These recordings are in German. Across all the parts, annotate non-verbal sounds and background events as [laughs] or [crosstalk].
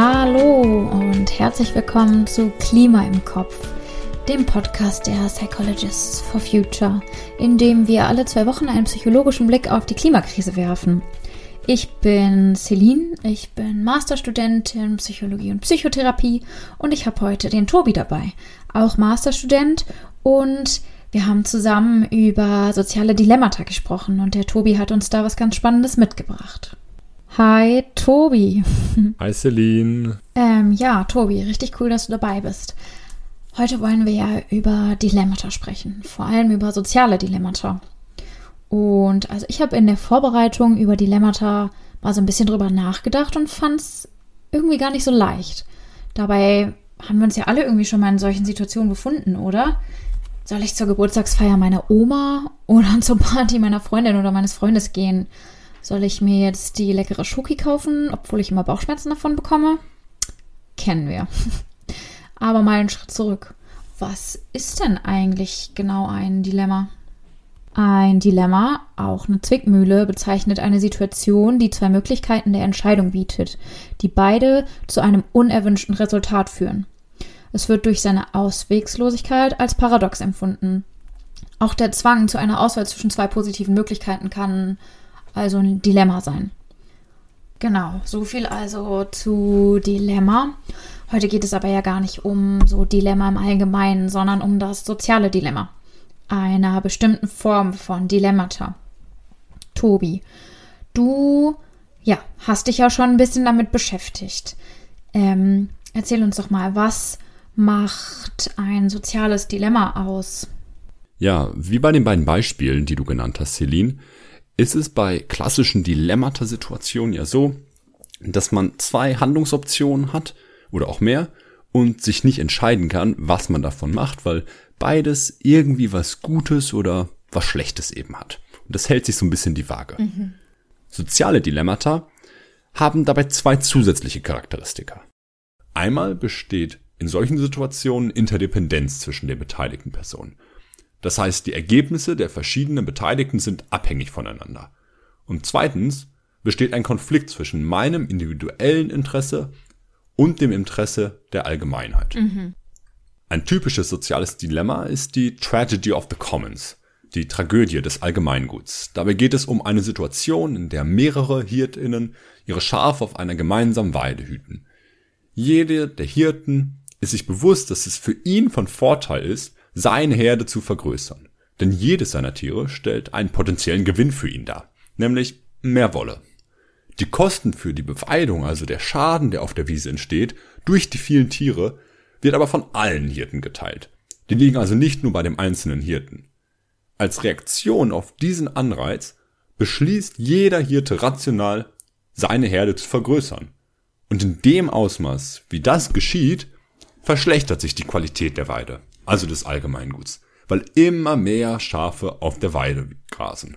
Hallo und herzlich willkommen zu Klima im Kopf, dem Podcast der Psychologists for Future, in dem wir alle zwei Wochen einen psychologischen Blick auf die Klimakrise werfen. Ich bin Celine, ich bin Masterstudentin Psychologie und Psychotherapie und ich habe heute den Tobi dabei, auch Masterstudent und wir haben zusammen über soziale Dilemmata gesprochen und der Tobi hat uns da was ganz Spannendes mitgebracht. Hi, Tobi. Hi, Celine. Ähm, ja, Tobi, richtig cool, dass du dabei bist. Heute wollen wir ja über Dilemmata sprechen, vor allem über soziale Dilemmata. Und also ich habe in der Vorbereitung über Dilemmata mal so ein bisschen drüber nachgedacht und fand es irgendwie gar nicht so leicht. Dabei haben wir uns ja alle irgendwie schon mal in solchen Situationen befunden, oder? Soll ich zur Geburtstagsfeier meiner Oma oder [laughs] zur Party meiner Freundin oder meines Freundes gehen? Soll ich mir jetzt die leckere Schoki kaufen, obwohl ich immer Bauchschmerzen davon bekomme? Kennen wir. [laughs] Aber mal einen Schritt zurück. Was ist denn eigentlich genau ein Dilemma? Ein Dilemma, auch eine Zwickmühle, bezeichnet eine Situation, die zwei Möglichkeiten der Entscheidung bietet, die beide zu einem unerwünschten Resultat führen. Es wird durch seine Auswegslosigkeit als paradox empfunden. Auch der Zwang zu einer Auswahl zwischen zwei positiven Möglichkeiten kann also ein Dilemma sein. Genau, so viel also zu Dilemma. Heute geht es aber ja gar nicht um so Dilemma im Allgemeinen, sondern um das soziale Dilemma. Einer bestimmten Form von Dilemmata. Tobi, du ja, hast dich ja schon ein bisschen damit beschäftigt. Ähm, erzähl uns doch mal, was macht ein soziales Dilemma aus? Ja, wie bei den beiden Beispielen, die du genannt hast, Celine, ist es bei klassischen Dilemmata-Situationen ja so, dass man zwei Handlungsoptionen hat oder auch mehr und sich nicht entscheiden kann, was man davon macht, weil beides irgendwie was Gutes oder was Schlechtes eben hat. Und das hält sich so ein bisschen die Waage. Mhm. Soziale Dilemmata haben dabei zwei zusätzliche Charakteristika. Einmal besteht in solchen Situationen Interdependenz zwischen den beteiligten Personen. Das heißt, die Ergebnisse der verschiedenen Beteiligten sind abhängig voneinander. Und zweitens besteht ein Konflikt zwischen meinem individuellen Interesse und dem Interesse der Allgemeinheit. Mhm. Ein typisches soziales Dilemma ist die Tragedy of the Commons, die Tragödie des Allgemeinguts. Dabei geht es um eine Situation, in der mehrere Hirtinnen ihre Schafe auf einer gemeinsamen Weide hüten. Jede der Hirten ist sich bewusst, dass es für ihn von Vorteil ist, seine Herde zu vergrößern. Denn jedes seiner Tiere stellt einen potenziellen Gewinn für ihn dar, nämlich mehr Wolle. Die Kosten für die Beweidung, also der Schaden, der auf der Wiese entsteht, durch die vielen Tiere, wird aber von allen Hirten geteilt. Die liegen also nicht nur bei dem einzelnen Hirten. Als Reaktion auf diesen Anreiz beschließt jeder Hirte rational, seine Herde zu vergrößern. Und in dem Ausmaß, wie das geschieht, verschlechtert sich die Qualität der Weide also des Allgemeinguts, weil immer mehr Schafe auf der Weide grasen.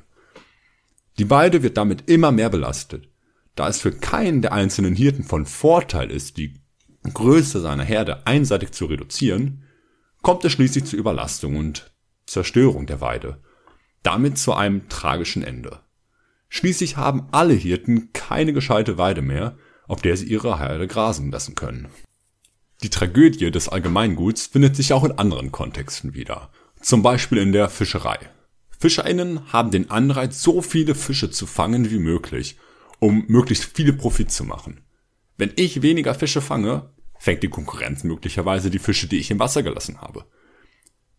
Die Weide wird damit immer mehr belastet. Da es für keinen der einzelnen Hirten von Vorteil ist, die Größe seiner Herde einseitig zu reduzieren, kommt es schließlich zur Überlastung und Zerstörung der Weide, damit zu einem tragischen Ende. Schließlich haben alle Hirten keine gescheite Weide mehr, auf der sie ihre Herde grasen lassen können. Die Tragödie des Allgemeinguts findet sich auch in anderen Kontexten wieder, zum Beispiel in der Fischerei. FischerInnen haben den Anreiz, so viele Fische zu fangen wie möglich, um möglichst viele Profit zu machen. Wenn ich weniger Fische fange, fängt die Konkurrenz möglicherweise die Fische, die ich im Wasser gelassen habe.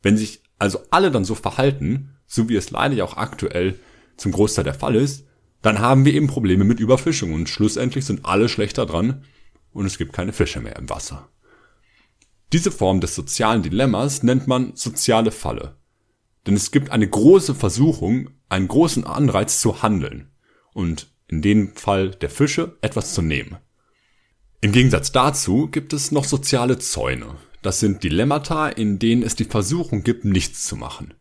Wenn sich also alle dann so verhalten, so wie es leider ja auch aktuell zum Großteil der Fall ist, dann haben wir eben Probleme mit Überfischung und schlussendlich sind alle schlechter dran und es gibt keine Fische mehr im Wasser. Diese Form des sozialen Dilemmas nennt man soziale Falle. Denn es gibt eine große Versuchung, einen großen Anreiz zu handeln und in dem Fall der Fische etwas zu nehmen. Im Gegensatz dazu gibt es noch soziale Zäune. Das sind Dilemmata, in denen es die Versuchung gibt, nichts zu machen.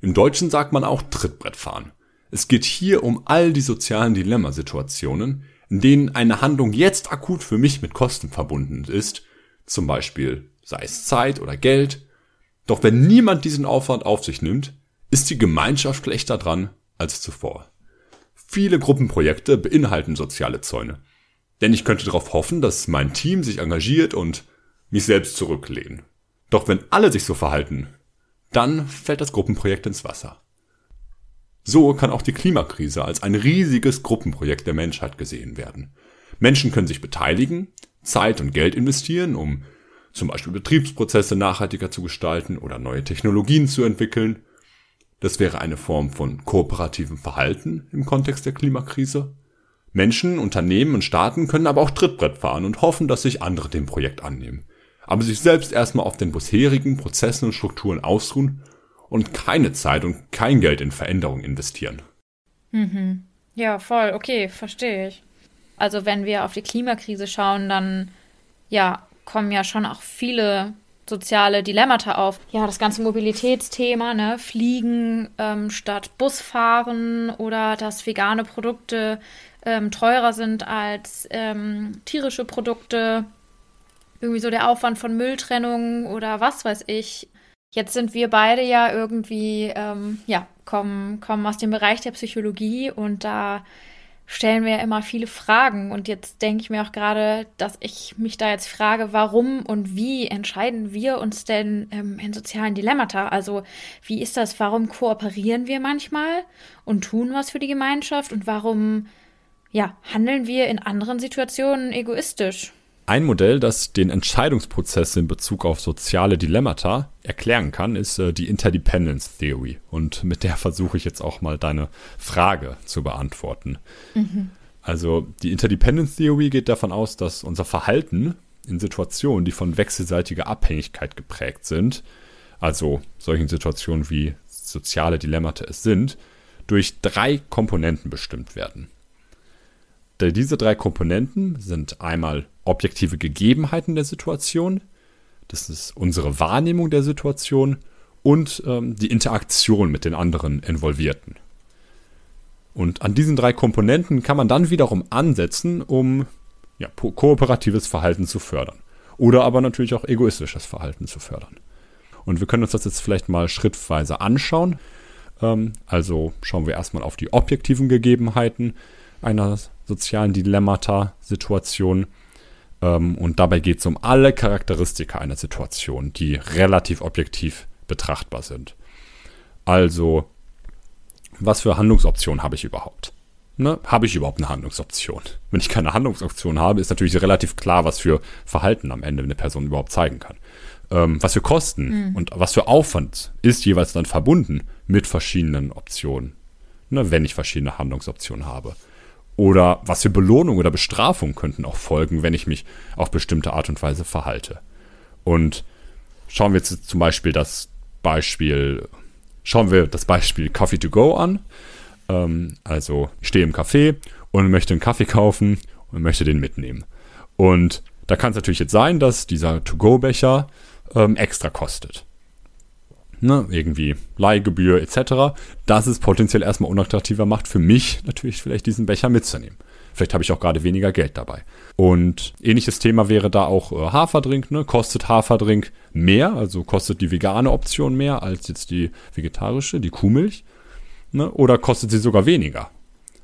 Im Deutschen sagt man auch Trittbrettfahren. Es geht hier um all die sozialen Dilemmasituationen, in denen eine Handlung jetzt akut für mich mit Kosten verbunden ist, zum Beispiel sei es Zeit oder Geld. Doch wenn niemand diesen Aufwand auf sich nimmt, ist die Gemeinschaft schlechter dran als zuvor. Viele Gruppenprojekte beinhalten soziale Zäune. Denn ich könnte darauf hoffen, dass mein Team sich engagiert und mich selbst zurücklehnen. Doch wenn alle sich so verhalten, dann fällt das Gruppenprojekt ins Wasser. So kann auch die Klimakrise als ein riesiges Gruppenprojekt der Menschheit gesehen werden. Menschen können sich beteiligen, Zeit und Geld investieren, um zum Beispiel Betriebsprozesse nachhaltiger zu gestalten oder neue Technologien zu entwickeln. Das wäre eine Form von kooperativem Verhalten im Kontext der Klimakrise. Menschen, Unternehmen und Staaten können aber auch Trittbrett fahren und hoffen, dass sich andere dem Projekt annehmen. Aber sich selbst erstmal auf den bisherigen Prozessen und Strukturen ausruhen und keine Zeit und kein Geld in Veränderung investieren. Mhm. Ja, voll, okay, verstehe ich. Also wenn wir auf die Klimakrise schauen, dann ja, kommen ja schon auch viele soziale Dilemmata auf. Ja, das ganze Mobilitätsthema, ne, Fliegen ähm, statt Busfahren oder dass vegane Produkte ähm, teurer sind als ähm, tierische Produkte. Irgendwie so der Aufwand von Mülltrennung oder was weiß ich. Jetzt sind wir beide ja irgendwie, ähm, ja, kommen, kommen aus dem Bereich der Psychologie und da stellen wir ja immer viele Fragen. Und jetzt denke ich mir auch gerade, dass ich mich da jetzt frage, warum und wie entscheiden wir uns denn ähm, in sozialen Dilemmata? Also wie ist das? Warum kooperieren wir manchmal und tun was für die Gemeinschaft? Und warum, ja, handeln wir in anderen Situationen egoistisch? Ein Modell, das den Entscheidungsprozess in Bezug auf soziale Dilemmata erklären kann, ist äh, die Interdependence Theory. Und mit der versuche ich jetzt auch mal deine Frage zu beantworten. Mhm. Also die Interdependence Theory geht davon aus, dass unser Verhalten in Situationen, die von wechselseitiger Abhängigkeit geprägt sind, also solchen Situationen wie soziale Dilemmata es sind, durch drei Komponenten bestimmt werden. Diese drei Komponenten sind einmal objektive Gegebenheiten der Situation, das ist unsere Wahrnehmung der Situation und ähm, die Interaktion mit den anderen Involvierten. Und an diesen drei Komponenten kann man dann wiederum ansetzen, um ja, kooperatives Verhalten zu fördern. Oder aber natürlich auch egoistisches Verhalten zu fördern. Und wir können uns das jetzt vielleicht mal schrittweise anschauen. Ähm, also schauen wir erstmal auf die objektiven Gegebenheiten einer sozialen Dilemmata-Situation. Ähm, und dabei geht es um alle Charakteristika einer Situation, die relativ objektiv betrachtbar sind. Also, was für Handlungsoptionen habe ich überhaupt? Ne? Habe ich überhaupt eine Handlungsoption? [laughs] Wenn ich keine Handlungsoption habe, ist natürlich relativ klar, was für Verhalten am Ende eine Person überhaupt zeigen kann. Ähm, was für Kosten mhm. und was für Aufwand ist jeweils dann verbunden mit verschiedenen Optionen, ne? wenn ich verschiedene Handlungsoptionen habe. Oder was für Belohnung oder Bestrafung könnten auch folgen, wenn ich mich auf bestimmte Art und Weise verhalte. Und schauen wir jetzt zum Beispiel das Beispiel, schauen wir das Beispiel Coffee to go an. Ähm, also ich stehe im Café und möchte einen Kaffee kaufen und möchte den mitnehmen. Und da kann es natürlich jetzt sein, dass dieser To-Go-Becher ähm, extra kostet ne, irgendwie Leihgebühr etc., dass es potenziell erstmal unattraktiver macht, für mich natürlich vielleicht diesen Becher mitzunehmen. Vielleicht habe ich auch gerade weniger Geld dabei. Und ähnliches Thema wäre da auch äh, Haferdrink. Ne? Kostet Haferdrink mehr, also kostet die vegane Option mehr als jetzt die vegetarische, die Kuhmilch? Ne? Oder kostet sie sogar weniger?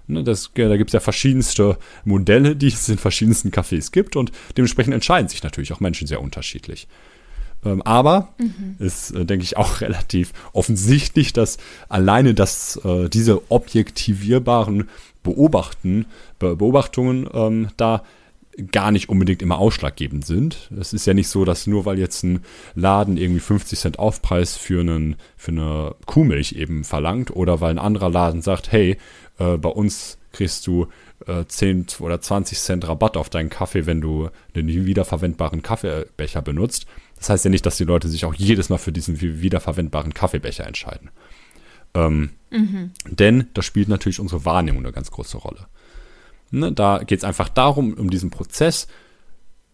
Ne? Das, da gibt es ja verschiedenste Modelle, die es in verschiedensten Cafés gibt und dementsprechend entscheiden sich natürlich auch Menschen sehr unterschiedlich. Ähm, aber mhm. ist, äh, denke ich, auch [laughs] relativ offensichtlich, dass alleine das, äh, diese objektivierbaren Beobachten, Be Beobachtungen ähm, da gar nicht unbedingt immer ausschlaggebend sind. Es ist ja nicht so, dass nur weil jetzt ein Laden irgendwie 50 Cent Aufpreis für, einen, für eine Kuhmilch eben verlangt oder weil ein anderer Laden sagt, hey, äh, bei uns kriegst du äh, 10 oder 20 Cent Rabatt auf deinen Kaffee, wenn du den wiederverwendbaren Kaffeebecher benutzt, das heißt ja nicht, dass die Leute sich auch jedes Mal für diesen wiederverwendbaren Kaffeebecher entscheiden. Ähm, mhm. Denn da spielt natürlich unsere Wahrnehmung eine ganz große Rolle. Ne, da geht es einfach darum, um diesen Prozess,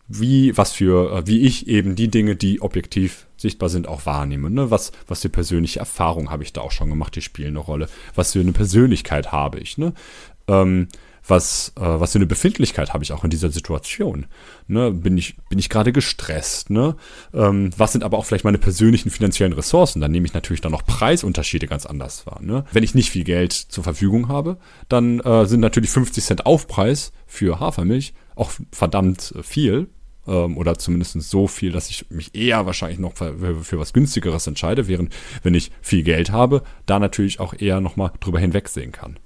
wie, was für, äh, wie ich eben die Dinge, die objektiv sichtbar sind, auch wahrnehme. Ne? Was, was für persönliche Erfahrungen habe ich da auch schon gemacht, die spielen eine Rolle. Was für eine Persönlichkeit habe ich. Ne? Ähm, was, äh, was für eine Befindlichkeit habe ich auch in dieser Situation? Ne? Bin ich, bin ich gerade gestresst? Ne? Ähm, was sind aber auch vielleicht meine persönlichen finanziellen Ressourcen? Dann nehme ich natürlich dann auch Preisunterschiede ganz anders wahr. Ne? Wenn ich nicht viel Geld zur Verfügung habe, dann äh, sind natürlich 50 Cent Aufpreis für Hafermilch auch verdammt viel ähm, oder zumindest so viel, dass ich mich eher wahrscheinlich noch für, für, was günstigeres entscheide, während wenn ich viel Geld habe, da natürlich auch eher nochmal drüber hinwegsehen kann.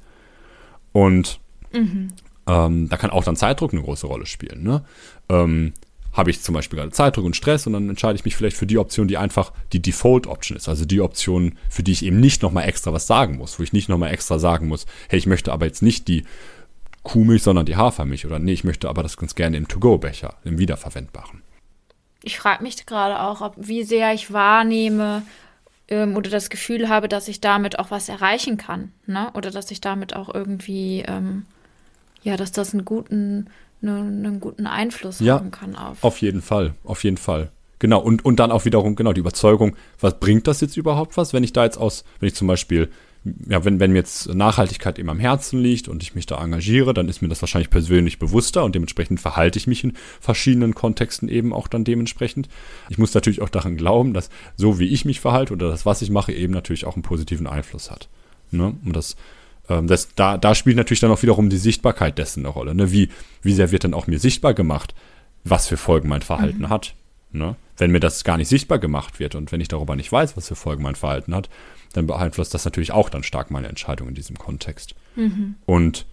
Und mhm. ähm, da kann auch dann Zeitdruck eine große Rolle spielen. Ne? Ähm, habe ich zum Beispiel gerade Zeitdruck und Stress und dann entscheide ich mich vielleicht für die Option, die einfach die Default-Option ist. Also die Option, für die ich eben nicht nochmal extra was sagen muss, wo ich nicht nochmal extra sagen muss, hey, ich möchte aber jetzt nicht die Kuhmilch, sondern die Hafermilch. Oder nee, ich möchte aber das ganz gerne im To-Go-Becher, im wiederverwendbaren. Ich frage mich gerade auch, ob, wie sehr ich wahrnehme ähm, oder das Gefühl habe, dass ich damit auch was erreichen kann. Ne? Oder dass ich damit auch irgendwie, ähm, ja, dass das einen guten einen, einen guten Einfluss ja, haben kann auf. Auf jeden Fall, auf jeden Fall. Genau, und, und dann auch wiederum, genau, die Überzeugung, was bringt das jetzt überhaupt was, wenn ich da jetzt aus, wenn ich zum Beispiel, ja, wenn, wenn mir jetzt Nachhaltigkeit eben am Herzen liegt und ich mich da engagiere, dann ist mir das wahrscheinlich persönlich bewusster und dementsprechend verhalte ich mich in verschiedenen Kontexten eben auch dann dementsprechend. Ich muss natürlich auch daran glauben, dass so wie ich mich verhalte oder das, was ich mache, eben natürlich auch einen positiven Einfluss hat. Ne? Und das ähm, das, da, da spielt natürlich dann auch wiederum die Sichtbarkeit dessen eine Rolle. Ne? Wie, wie sehr wird dann auch mir sichtbar gemacht, was für Folgen mein Verhalten mhm. hat. Ne? Wenn mir das gar nicht sichtbar gemacht wird und wenn ich darüber nicht weiß, was für Folgen mein Verhalten hat, dann beeinflusst das natürlich auch dann stark meine Entscheidung in diesem Kontext. Mhm. Und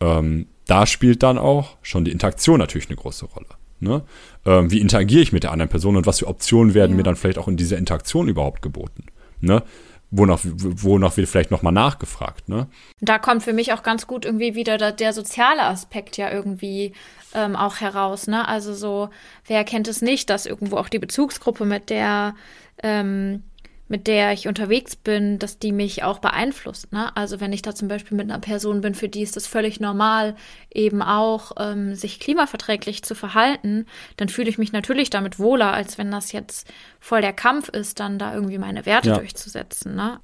ähm, da spielt dann auch schon die Interaktion natürlich eine große Rolle. Ne? Ähm, wie interagiere ich mit der anderen Person und was für Optionen werden ja. mir dann vielleicht auch in dieser Interaktion überhaupt geboten? Ne? Wonach, wonach wird vielleicht nochmal nachgefragt. Ne? Da kommt für mich auch ganz gut irgendwie wieder der, der soziale Aspekt ja irgendwie ähm, auch heraus. Ne? Also so, wer kennt es nicht, dass irgendwo auch die Bezugsgruppe, mit der ähm, mit der ich unterwegs bin, dass die mich auch beeinflusst. Ne? Also wenn ich da zum Beispiel mit einer Person bin, für die ist es völlig normal, eben auch ähm, sich klimaverträglich zu verhalten, dann fühle ich mich natürlich damit wohler, als wenn das jetzt voll der Kampf ist, dann da irgendwie meine Werte ja. durchzusetzen. Ne?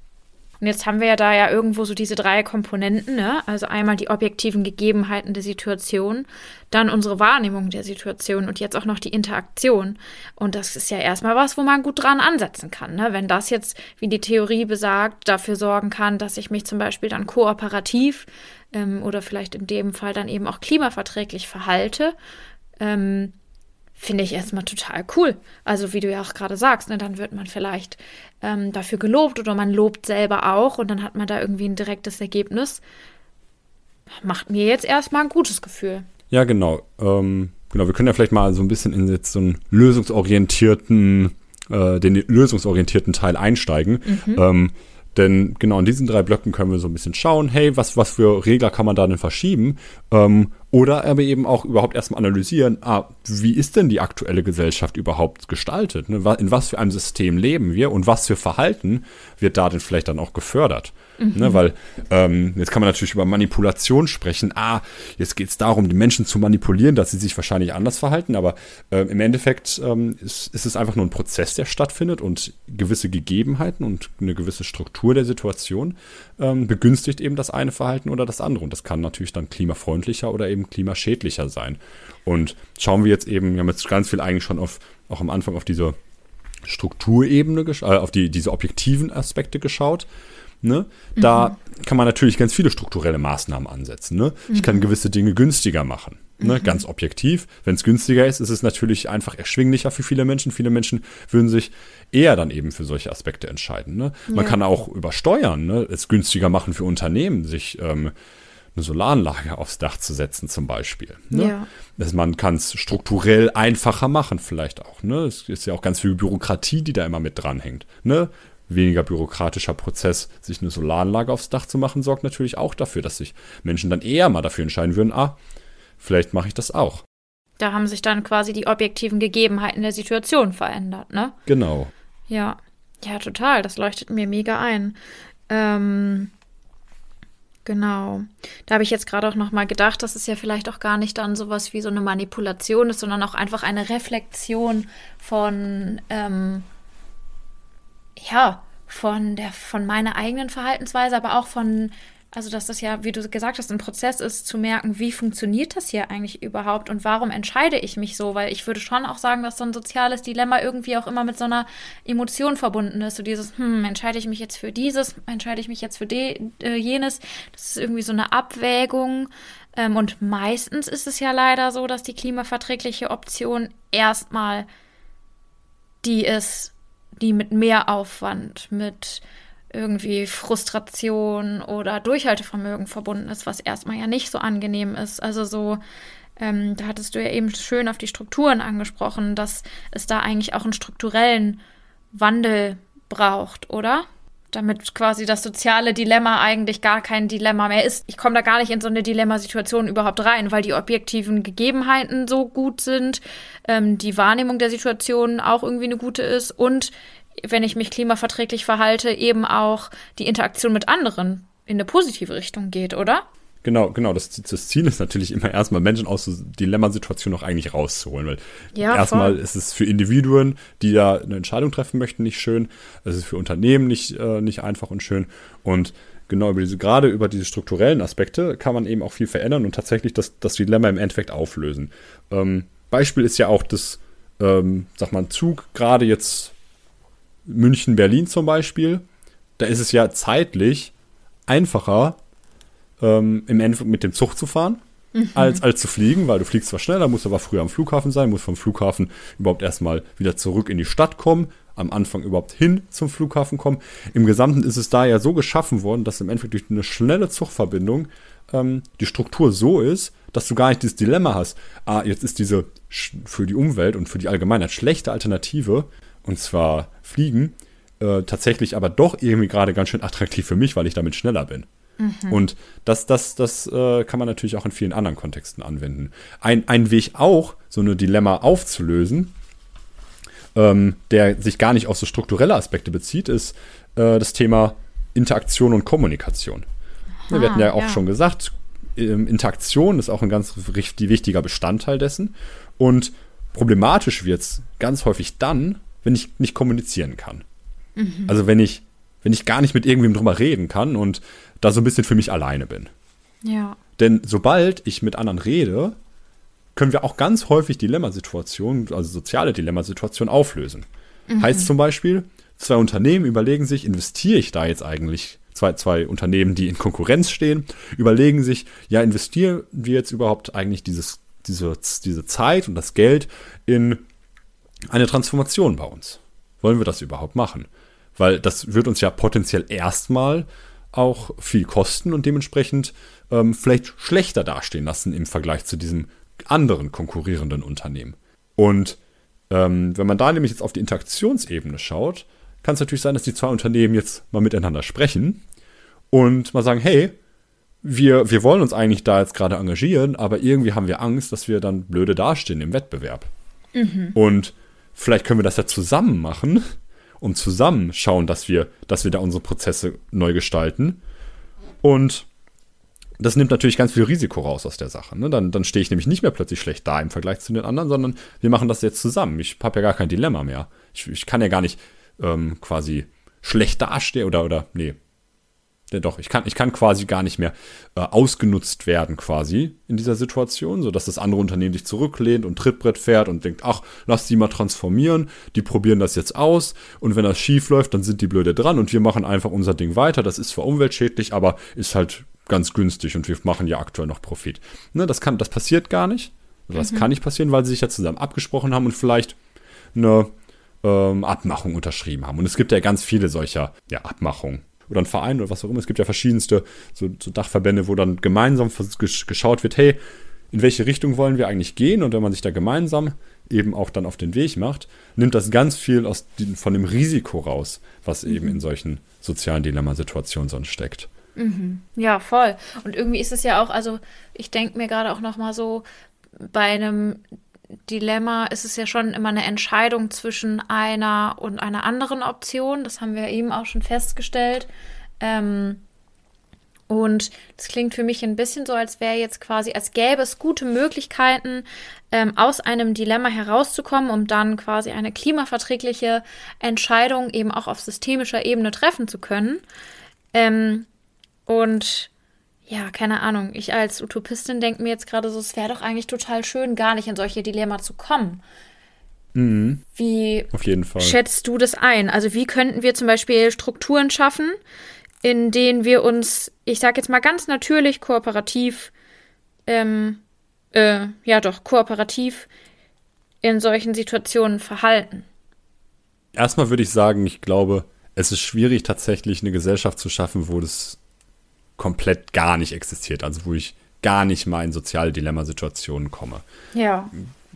Und jetzt haben wir ja da ja irgendwo so diese drei Komponenten, ne? Also einmal die objektiven Gegebenheiten der Situation, dann unsere Wahrnehmung der Situation und jetzt auch noch die Interaktion. Und das ist ja erstmal was, wo man gut dran ansetzen kann. Ne? Wenn das jetzt, wie die Theorie besagt, dafür sorgen kann, dass ich mich zum Beispiel dann kooperativ ähm, oder vielleicht in dem Fall dann eben auch klimaverträglich verhalte, ähm, finde ich erstmal total cool. Also wie du ja auch gerade sagst, ne, dann wird man vielleicht ähm, dafür gelobt oder man lobt selber auch und dann hat man da irgendwie ein direktes Ergebnis. Macht mir jetzt erstmal ein gutes Gefühl. Ja, genau. Ähm, genau, wir können ja vielleicht mal so ein bisschen in jetzt so einen lösungsorientierten, äh, den lösungsorientierten Teil einsteigen. Mhm. Ähm, denn genau in diesen drei Blöcken können wir so ein bisschen schauen, hey, was, was für Regler kann man da denn verschieben? Ähm, oder aber eben auch überhaupt erstmal analysieren, ah, wie ist denn die aktuelle Gesellschaft überhaupt gestaltet? Ne? In was für einem System leben wir und was für Verhalten wird da denn vielleicht dann auch gefördert? Mhm. Ne, weil ähm, jetzt kann man natürlich über Manipulation sprechen. Ah, jetzt geht es darum, die Menschen zu manipulieren, dass sie sich wahrscheinlich anders verhalten. Aber äh, im Endeffekt ähm, ist, ist es einfach nur ein Prozess, der stattfindet und gewisse Gegebenheiten und eine gewisse Struktur der Situation ähm, begünstigt eben das eine Verhalten oder das andere. Und das kann natürlich dann klimafreundlicher oder eben klimaschädlicher sein. Und schauen wir jetzt eben, wir haben jetzt ganz viel eigentlich schon auf, auch am Anfang auf diese Strukturebene, äh, auf die, diese objektiven Aspekte geschaut. Ne? Da mhm. kann man natürlich ganz viele strukturelle Maßnahmen ansetzen. Ne? Ich kann mhm. gewisse Dinge günstiger machen. Ne? Mhm. Ganz objektiv. Wenn es günstiger ist, ist es natürlich einfach erschwinglicher für viele Menschen. Viele Menschen würden sich eher dann eben für solche Aspekte entscheiden. Ne? Man ja. kann auch übersteuern, ne? es günstiger machen für Unternehmen, sich ähm, eine Solaranlage aufs Dach zu setzen, zum Beispiel. Ne? Ja. Also man kann es strukturell einfacher machen, vielleicht auch. Ne? Es ist ja auch ganz viel Bürokratie, die da immer mit dranhängt. Ne? weniger bürokratischer Prozess, sich eine Solaranlage aufs Dach zu machen, sorgt natürlich auch dafür, dass sich Menschen dann eher mal dafür entscheiden würden, ah, vielleicht mache ich das auch. Da haben sich dann quasi die objektiven Gegebenheiten der Situation verändert, ne? Genau. Ja, ja, total. Das leuchtet mir mega ein. Ähm, genau. Da habe ich jetzt gerade auch noch mal gedacht, dass es ja vielleicht auch gar nicht dann sowas wie so eine Manipulation ist, sondern auch einfach eine Reflexion von ähm, ja, von der, von meiner eigenen Verhaltensweise, aber auch von also dass das ja, wie du gesagt hast, ein Prozess ist, zu merken, wie funktioniert das hier eigentlich überhaupt und warum entscheide ich mich so? Weil ich würde schon auch sagen, dass so ein soziales Dilemma irgendwie auch immer mit so einer Emotion verbunden ist. So dieses, hm, entscheide ich mich jetzt für dieses, entscheide ich mich jetzt für de, äh, jenes. Das ist irgendwie so eine Abwägung. Ähm, und meistens ist es ja leider so, dass die klimaverträgliche Option erstmal die ist, die mit mehr Aufwand, mit irgendwie Frustration oder Durchhaltevermögen verbunden ist, was erstmal ja nicht so angenehm ist. Also so, ähm, da hattest du ja eben schön auf die Strukturen angesprochen, dass es da eigentlich auch einen strukturellen Wandel braucht, oder? Damit quasi das soziale Dilemma eigentlich gar kein Dilemma mehr ist. Ich komme da gar nicht in so eine Dilemmasituation überhaupt rein, weil die objektiven Gegebenheiten so gut sind, ähm, die Wahrnehmung der Situation auch irgendwie eine gute ist und wenn ich mich klimaverträglich verhalte, eben auch die Interaktion mit anderen in eine positive Richtung geht, oder? Genau, genau. Das, das Ziel ist natürlich immer erstmal Menschen aus so Dilemmasituationen auch eigentlich rauszuholen, weil ja, erstmal ist es für Individuen, die da eine Entscheidung treffen möchten, nicht schön. Es ist für Unternehmen nicht, äh, nicht einfach und schön. Und genau über diese, gerade über diese strukturellen Aspekte kann man eben auch viel verändern und tatsächlich das, das Dilemma im Endeffekt auflösen. Ähm, Beispiel ist ja auch das, ähm, sag mal, Zug gerade jetzt München, Berlin zum Beispiel, da ist es ja zeitlich einfacher, ähm, im Endeffekt mit dem Zug zu fahren, mhm. als, als zu fliegen, weil du fliegst zwar schneller, musst aber früher am Flughafen sein, musst vom Flughafen überhaupt erstmal wieder zurück in die Stadt kommen, am Anfang überhaupt hin zum Flughafen kommen. Im Gesamten ist es da ja so geschaffen worden, dass im Endeffekt durch eine schnelle Zugverbindung ähm, die Struktur so ist, dass du gar nicht dieses Dilemma hast. Ah, jetzt ist diese für die Umwelt und für die Allgemeinheit schlechte Alternative und zwar Fliegen, äh, tatsächlich aber doch irgendwie gerade ganz schön attraktiv für mich, weil ich damit schneller bin. Mhm. Und das, das, das äh, kann man natürlich auch in vielen anderen Kontexten anwenden. Ein, ein Weg auch, so eine Dilemma aufzulösen, ähm, der sich gar nicht auf so strukturelle Aspekte bezieht, ist äh, das Thema Interaktion und Kommunikation. Aha, Wir hatten ja auch ja. schon gesagt, ähm, Interaktion ist auch ein ganz wichtiger Bestandteil dessen. Und problematisch wird es ganz häufig dann, wenn ich nicht kommunizieren kann. Mhm. Also wenn ich, wenn ich gar nicht mit irgendwem drüber reden kann und da so ein bisschen für mich alleine bin. Ja. Denn sobald ich mit anderen rede, können wir auch ganz häufig Dilemmasituationen, also soziale Dilemmasituationen auflösen. Mhm. Heißt zum Beispiel, zwei Unternehmen überlegen sich, investiere ich da jetzt eigentlich, zwei, zwei Unternehmen, die in Konkurrenz stehen, überlegen sich, ja, investieren wir jetzt überhaupt eigentlich dieses, diese, diese Zeit und das Geld in eine Transformation bei uns. Wollen wir das überhaupt machen? Weil das wird uns ja potenziell erstmal auch viel kosten und dementsprechend ähm, vielleicht schlechter dastehen lassen im Vergleich zu diesem anderen konkurrierenden Unternehmen. Und ähm, wenn man da nämlich jetzt auf die Interaktionsebene schaut, kann es natürlich sein, dass die zwei Unternehmen jetzt mal miteinander sprechen und mal sagen, hey, wir, wir wollen uns eigentlich da jetzt gerade engagieren, aber irgendwie haben wir Angst, dass wir dann blöde dastehen im Wettbewerb. Mhm. Und vielleicht können wir das ja zusammen machen und zusammen schauen, dass wir, dass wir da unsere Prozesse neu gestalten. Und das nimmt natürlich ganz viel Risiko raus aus der Sache. Ne? Dann, dann stehe ich nämlich nicht mehr plötzlich schlecht da im Vergleich zu den anderen, sondern wir machen das jetzt zusammen. Ich habe ja gar kein Dilemma mehr. Ich, ich kann ja gar nicht ähm, quasi schlecht dastehen oder, oder, nee, ja, doch, ich kann, ich kann quasi gar nicht mehr äh, ausgenutzt werden, quasi in dieser Situation, sodass das andere Unternehmen sich zurücklehnt und Trittbrett fährt und denkt, ach, lass die mal transformieren, die probieren das jetzt aus und wenn das schief läuft, dann sind die blöde dran und wir machen einfach unser Ding weiter. Das ist zwar umweltschädlich, aber ist halt ganz günstig und wir machen ja aktuell noch Profit. Ne, das kann, das passiert gar nicht. Also das mhm. kann nicht passieren, weil sie sich ja zusammen abgesprochen haben und vielleicht eine ähm, Abmachung unterschrieben haben. Und es gibt ja ganz viele solcher ja, Abmachungen oder ein Verein oder was auch immer. Es gibt ja verschiedenste so, so Dachverbände, wo dann gemeinsam geschaut wird, hey, in welche Richtung wollen wir eigentlich gehen? Und wenn man sich da gemeinsam eben auch dann auf den Weg macht, nimmt das ganz viel aus den, von dem Risiko raus, was mhm. eben in solchen sozialen Dilemmasituationen sonst steckt. Mhm. Ja, voll. Und irgendwie ist es ja auch, also ich denke mir gerade auch noch mal so, bei einem Dilemma ist es ja schon immer eine Entscheidung zwischen einer und einer anderen Option. Das haben wir eben auch schon festgestellt. Ähm, und das klingt für mich ein bisschen so, als wäre jetzt quasi, als gäbe es gute Möglichkeiten, ähm, aus einem Dilemma herauszukommen, um dann quasi eine klimaverträgliche Entscheidung eben auch auf systemischer Ebene treffen zu können. Ähm, und ja, keine Ahnung, ich als Utopistin denke mir jetzt gerade so, es wäre doch eigentlich total schön, gar nicht in solche Dilemma zu kommen. Mhm. Wie Auf jeden Fall. schätzt du das ein? Also wie könnten wir zum Beispiel Strukturen schaffen, in denen wir uns, ich sage jetzt mal ganz natürlich kooperativ, ähm, äh, ja doch, kooperativ in solchen Situationen verhalten? Erstmal würde ich sagen, ich glaube, es ist schwierig tatsächlich eine Gesellschaft zu schaffen, wo das komplett gar nicht existiert, also wo ich gar nicht mal in soziale Dilemmasituationen komme. Ja.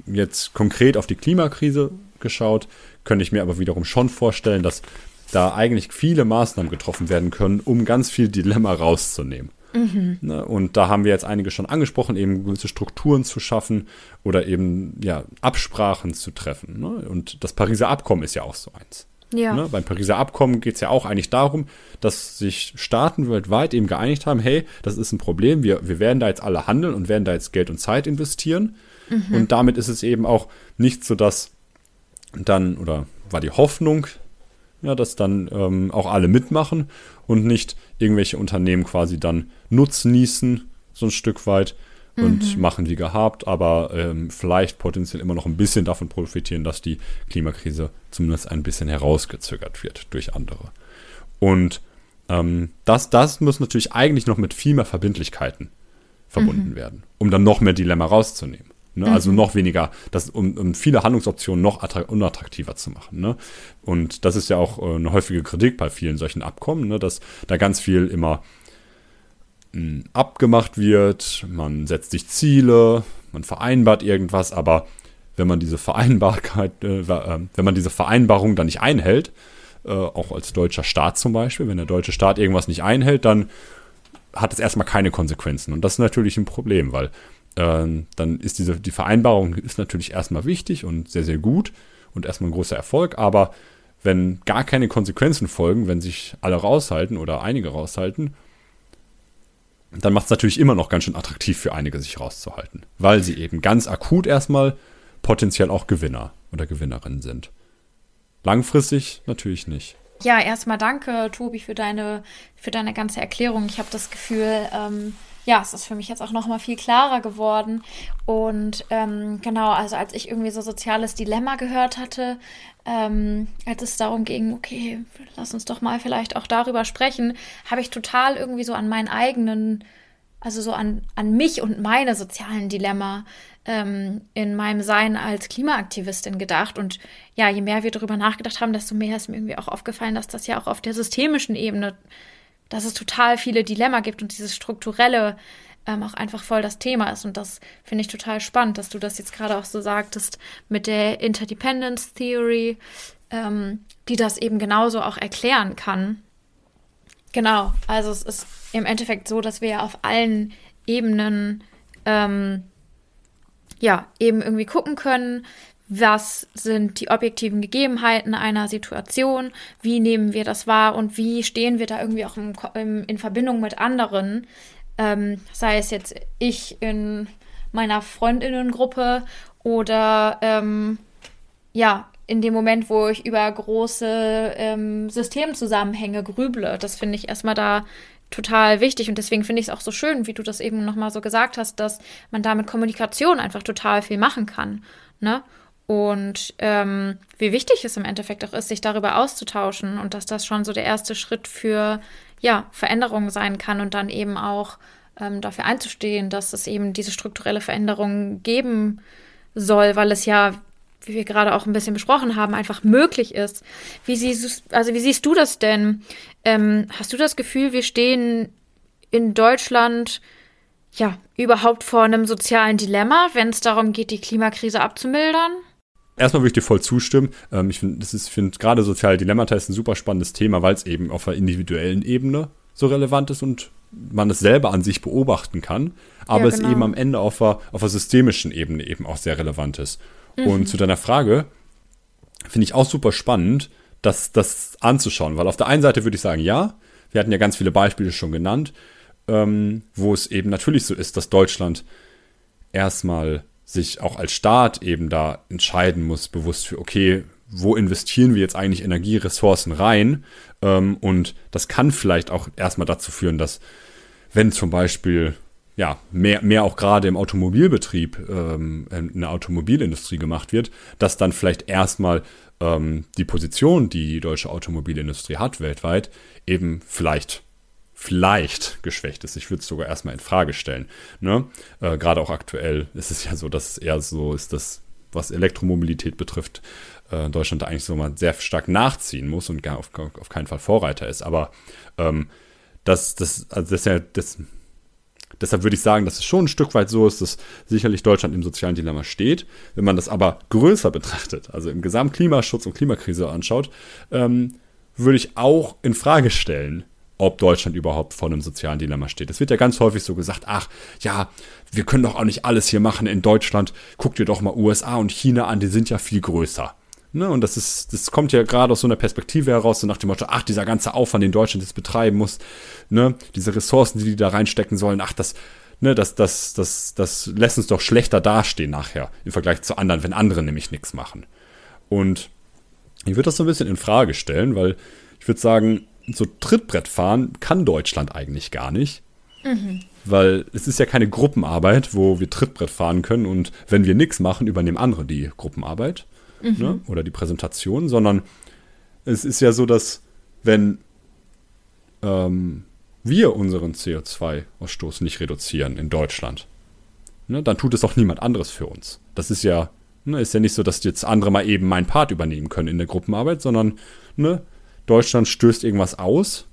Jetzt konkret auf die Klimakrise geschaut, könnte ich mir aber wiederum schon vorstellen, dass da eigentlich viele Maßnahmen getroffen werden können, um ganz viel Dilemma rauszunehmen. Ne, und da haben wir jetzt einige schon angesprochen, eben gewisse Strukturen zu schaffen oder eben ja, Absprachen zu treffen. Ne? Und das Pariser Abkommen ist ja auch so eins. Ja. Ne? Beim Pariser Abkommen geht es ja auch eigentlich darum, dass sich Staaten weltweit eben geeinigt haben, hey, das ist ein Problem, wir, wir werden da jetzt alle handeln und werden da jetzt Geld und Zeit investieren. Und damit ist es eben auch nicht so, dass dann, oder war die Hoffnung, ja, dass dann ähm, auch alle mitmachen und nicht irgendwelche Unternehmen quasi dann nutznießen, so ein Stück weit und machen wie gehabt, aber ähm, vielleicht potenziell immer noch ein bisschen davon profitieren, dass die Klimakrise zumindest ein bisschen herausgezögert wird durch andere. Und ähm, das, das muss natürlich eigentlich noch mit viel mehr Verbindlichkeiten verbunden werden, um dann noch mehr Dilemma rauszunehmen. Ne? Also noch weniger, das, um, um viele Handlungsoptionen noch attra- unattraktiver zu machen. Ne? Und das ist ja auch äh, eine häufige Kritik bei vielen solchen Abkommen, ne? dass da ganz viel immer abgemacht wird, man setzt sich Ziele, man vereinbart irgendwas, aber wenn man diese Vereinbarkeit, äh, äh, wenn man diese Vereinbarung dann nicht einhält, äh, auch als deutscher Staat zum Beispiel, wenn der deutsche Staat irgendwas nicht einhält, dann hat es erstmal keine Konsequenzen. Und das ist natürlich ein Problem, weil ähm, dann ist diese, die Vereinbarung ist natürlich erstmal wichtig und sehr, sehr gut und erstmal ein großer Erfolg, aber wenn gar keine Konsequenzen folgen, wenn sich alle raushalten oder einige raushalten, dann macht es natürlich immer noch ganz schön attraktiv für einige, sich rauszuhalten, weil sie eben ganz akut erstmal potenziell auch Gewinner oder Gewinnerinnen sind. Langfristig natürlich nicht. Ja, erstmal danke, Tobi, für deine, für deine ganze Erklärung. Ich habe das Gefühl, ähm, ja, es ist für mich jetzt auch noch mal viel klarer geworden. Und ähm, genau, also als ich irgendwie so soziales Dilemma gehört hatte, ähm, als es darum ging, okay, lass uns doch mal vielleicht auch darüber sprechen, habe ich total irgendwie so an meinen eigenen, also so an, an mich und meine sozialen Dilemma ähm, in meinem Sein als Klimaaktivistin gedacht. Und ja, je mehr wir darüber nachgedacht haben, desto mehr ist mir irgendwie auch aufgefallen, dass das ja auch auf der systemischen Ebene, dass es total viele Dilemma gibt und dieses strukturelle ähm, auch einfach voll das Thema ist. Und das finde ich total spannend, dass du das jetzt gerade auch so sagtest mit der Interdependence Theory, ähm, die das eben genauso auch erklären kann. Genau, also es ist im Endeffekt so, dass wir ja auf allen Ebenen ähm, ja eben irgendwie gucken können, was sind die objektiven Gegebenheiten einer Situation, wie nehmen wir das wahr und wie stehen wir da irgendwie auch im, im, in Verbindung mit anderen, ähm, sei es jetzt ich in meiner Freundinnengruppe oder ähm, ja, in dem Moment, wo ich über große ähm, Systemzusammenhänge grüble. Das finde ich erstmal da total wichtig und deswegen finde ich es auch so schön, wie du das eben nochmal so gesagt hast, dass man da mit Kommunikation einfach total viel machen kann. Ne? Und ähm, wie wichtig es im Endeffekt auch ist, sich darüber auszutauschen und dass das schon so der erste Schritt für ja, Veränderungen sein kann und dann eben auch ähm, dafür einzustehen, dass es eben diese strukturelle Veränderung geben soll, weil es ja, wie wir gerade auch ein bisschen besprochen haben, einfach möglich ist. Wie siehst, also wie siehst du das denn? Ähm, hast du das Gefühl, wir stehen in Deutschland ja überhaupt vor einem sozialen Dilemma, wenn es darum geht, die Klimakrise abzumildern? Erstmal würde ich dir voll zustimmen. Ähm, ich finde, finde gerade soziale Dilemmata ist ein super spannendes Thema, weil es eben auf einer individuellen Ebene so relevant ist und man es selber an sich beobachten kann, aber Ja, es genau. eben am Ende auf einer, auf einer systemischen Ebene eben auch sehr relevant ist. Und zu deiner Frage finde ich auch super spannend, das, das anzuschauen, weil auf der einen Seite würde ich sagen, ja, wir hatten ja ganz viele Beispiele schon genannt, ähm, wo es eben natürlich so ist, dass Deutschland erstmal sich auch als Staat eben da entscheiden muss, bewusst für, okay, wo investieren wir jetzt eigentlich Energieressourcen rein? Ähm, und das kann vielleicht auch erstmal dazu führen, dass wenn zum Beispiel ja, mehr, mehr auch gerade im Automobilbetrieb, ähm, in der Automobilindustrie gemacht wird, dass dann vielleicht erstmal ähm, die Position, die die deutsche Automobilindustrie hat weltweit, eben vielleicht vielleicht geschwächt ist. Ich würde es sogar erstmal in Frage stellen. Ne? Äh, gerade auch aktuell ist es ja so, dass es eher so ist, dass was Elektromobilität betrifft, äh, Deutschland da eigentlich so mal sehr stark nachziehen muss und gar auf, auf keinen Fall Vorreiter ist. Aber ähm, das, das, also das, ja, das Deshalb würde ich sagen, dass es schon ein Stück weit so ist, dass sicherlich Deutschland im sozialen Dilemma steht. Wenn man das aber größer betrachtet, also im Gesamtklimaschutz und Klimakrise anschaut, ähm, würde ich auch in Frage stellen, ob Deutschland überhaupt vor einem sozialen Dilemma steht. Es wird ja ganz häufig so gesagt, ach ja, wir können doch auch nicht alles hier machen in Deutschland. Guck dir doch mal USA und China an, die sind ja viel größer. Ne, und das ist, das kommt ja gerade aus so einer Perspektive heraus, so nach dem Motto, ach, dieser ganze Aufwand, den Deutschland jetzt betreiben muss, ne, diese Ressourcen, die die da reinstecken sollen, ach, das, ne, das, das, das, das lässt uns doch schlechter dastehen nachher im Vergleich zu anderen, wenn andere nämlich nichts machen. Und ich würde das so ein bisschen in Frage stellen, weil ich würde sagen, so Trittbrett fahren kann Deutschland eigentlich gar nicht. Mhm. Weil es ist ja keine Gruppenarbeit, wo wir Trittbrett fahren können und wenn wir nichts machen, übernehmen andere die Gruppenarbeit mhm. ne? oder die Präsentation, sondern es ist ja so, dass wenn ähm, wir unseren CO2-Ausstoß nicht reduzieren in Deutschland, ne, dann tut es auch niemand anderes für uns. Das ist ja, ne, ist ja nicht so, dass jetzt andere mal eben meinen Part übernehmen können in der Gruppenarbeit, sondern ne, Deutschland stößt irgendwas aus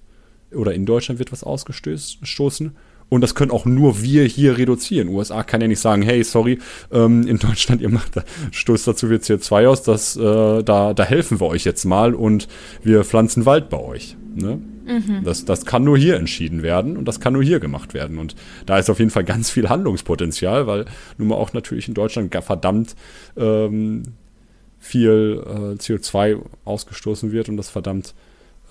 oder in Deutschland wird was ausgestoßen und das können auch nur wir hier reduzieren. USA kann ja nicht sagen, hey, sorry, ähm, in Deutschland, ihr macht, stoßt dazu wird CO2 aus, das, äh, da, da helfen wir euch jetzt mal und wir pflanzen Wald bei euch. Ne? Mhm. Das, das kann nur hier entschieden werden und das kann nur hier gemacht werden. Und da ist auf jeden Fall ganz viel Handlungspotenzial, weil nun mal auch natürlich in Deutschland verdammt ähm, viel äh, CO2 ausgestoßen wird und das verdammt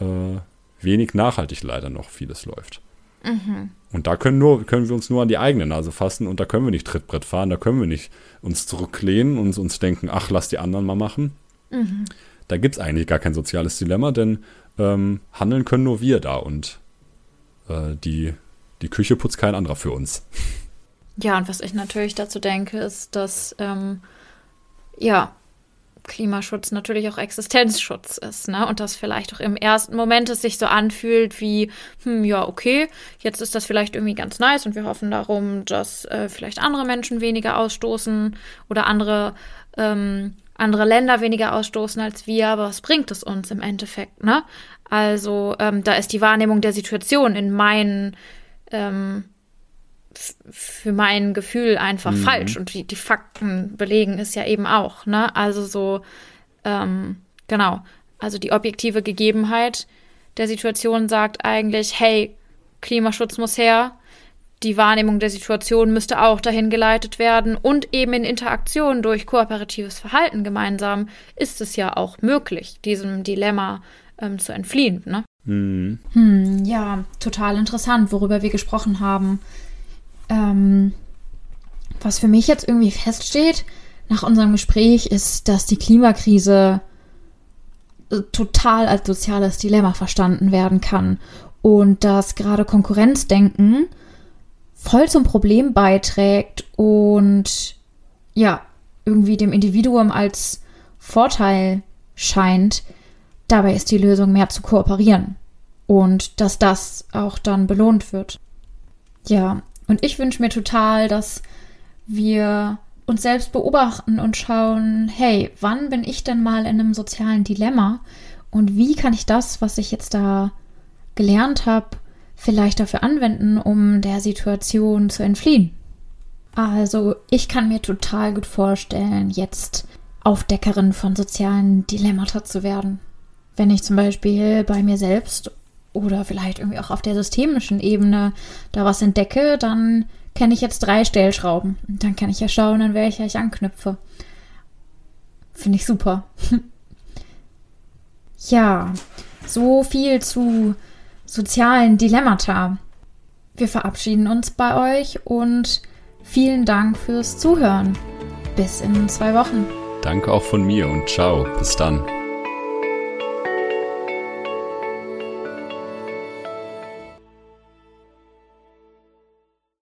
äh, wenig nachhaltig leider noch vieles läuft. Mhm. Und da können, nur, können wir uns nur an die eigene Nase fassen und da können wir nicht Trittbrett fahren, da können wir nicht uns zurücklehnen und uns denken, ach, lass die anderen mal machen. Mhm. Da gibt es eigentlich gar kein soziales Dilemma, denn ähm, handeln können nur wir da und äh, die, die Küche putzt kein anderer für uns. Ja, und was ich natürlich dazu denke, ist, dass ähm, ja, Klimaschutz natürlich auch Existenzschutz ist, ne? Und das vielleicht auch im ersten Moment es sich so anfühlt wie, hm, ja, okay, jetzt ist das vielleicht irgendwie ganz nice und wir hoffen darum, dass äh, vielleicht andere Menschen weniger ausstoßen oder andere, ähm, andere Länder weniger ausstoßen als wir, aber was bringt es uns im Endeffekt, ne? Also, ähm, da ist die Wahrnehmung der Situation in meinen ähm, für mein Gefühl einfach mhm. falsch. Und die, die Fakten belegen es ja eben auch. Ne? Also so, ähm, genau. Also die objektive Gegebenheit der Situation sagt eigentlich, hey, Klimaschutz muss her. Die Wahrnehmung der Situation müsste auch dahin geleitet werden. Und eben in Interaktion durch kooperatives Verhalten gemeinsam ist es ja auch möglich, diesem Dilemma ähm, zu entfliehen. Ne? Mhm. Hm, ja, total interessant, worüber wir gesprochen haben. Ähm, was für mich jetzt irgendwie feststeht nach unserem Gespräch ist, dass die Klimakrise äh, total als soziales Dilemma verstanden werden kann und dass gerade Konkurrenzdenken voll zum Problem beiträgt und ja, irgendwie dem Individuum als Vorteil scheint. Dabei ist die Lösung mehr zu kooperieren und dass das auch dann belohnt wird. Ja, und ich wünsche mir total, dass wir uns selbst beobachten und schauen, hey, wann bin ich denn mal in einem sozialen Dilemma und wie kann ich das, was ich jetzt da gelernt habe, vielleicht dafür anwenden, um der Situation zu entfliehen. Also ich kann mir total gut vorstellen, jetzt Aufdeckerin von sozialen Dilemmata zu werden. Wenn ich zum Beispiel bei mir selbst oder vielleicht irgendwie auch auf der systemischen Ebene da was entdecke, dann kenne ich jetzt drei Stellschrauben. Dann kann ich ja schauen, an welcher ich anknüpfe. Finde ich super. [laughs] ja, so viel zu sozialen Dilemmata. Wir verabschieden uns bei euch und vielen Dank fürs Zuhören. Bis in zwei Wochen. Danke auch von mir und ciao. Bis dann.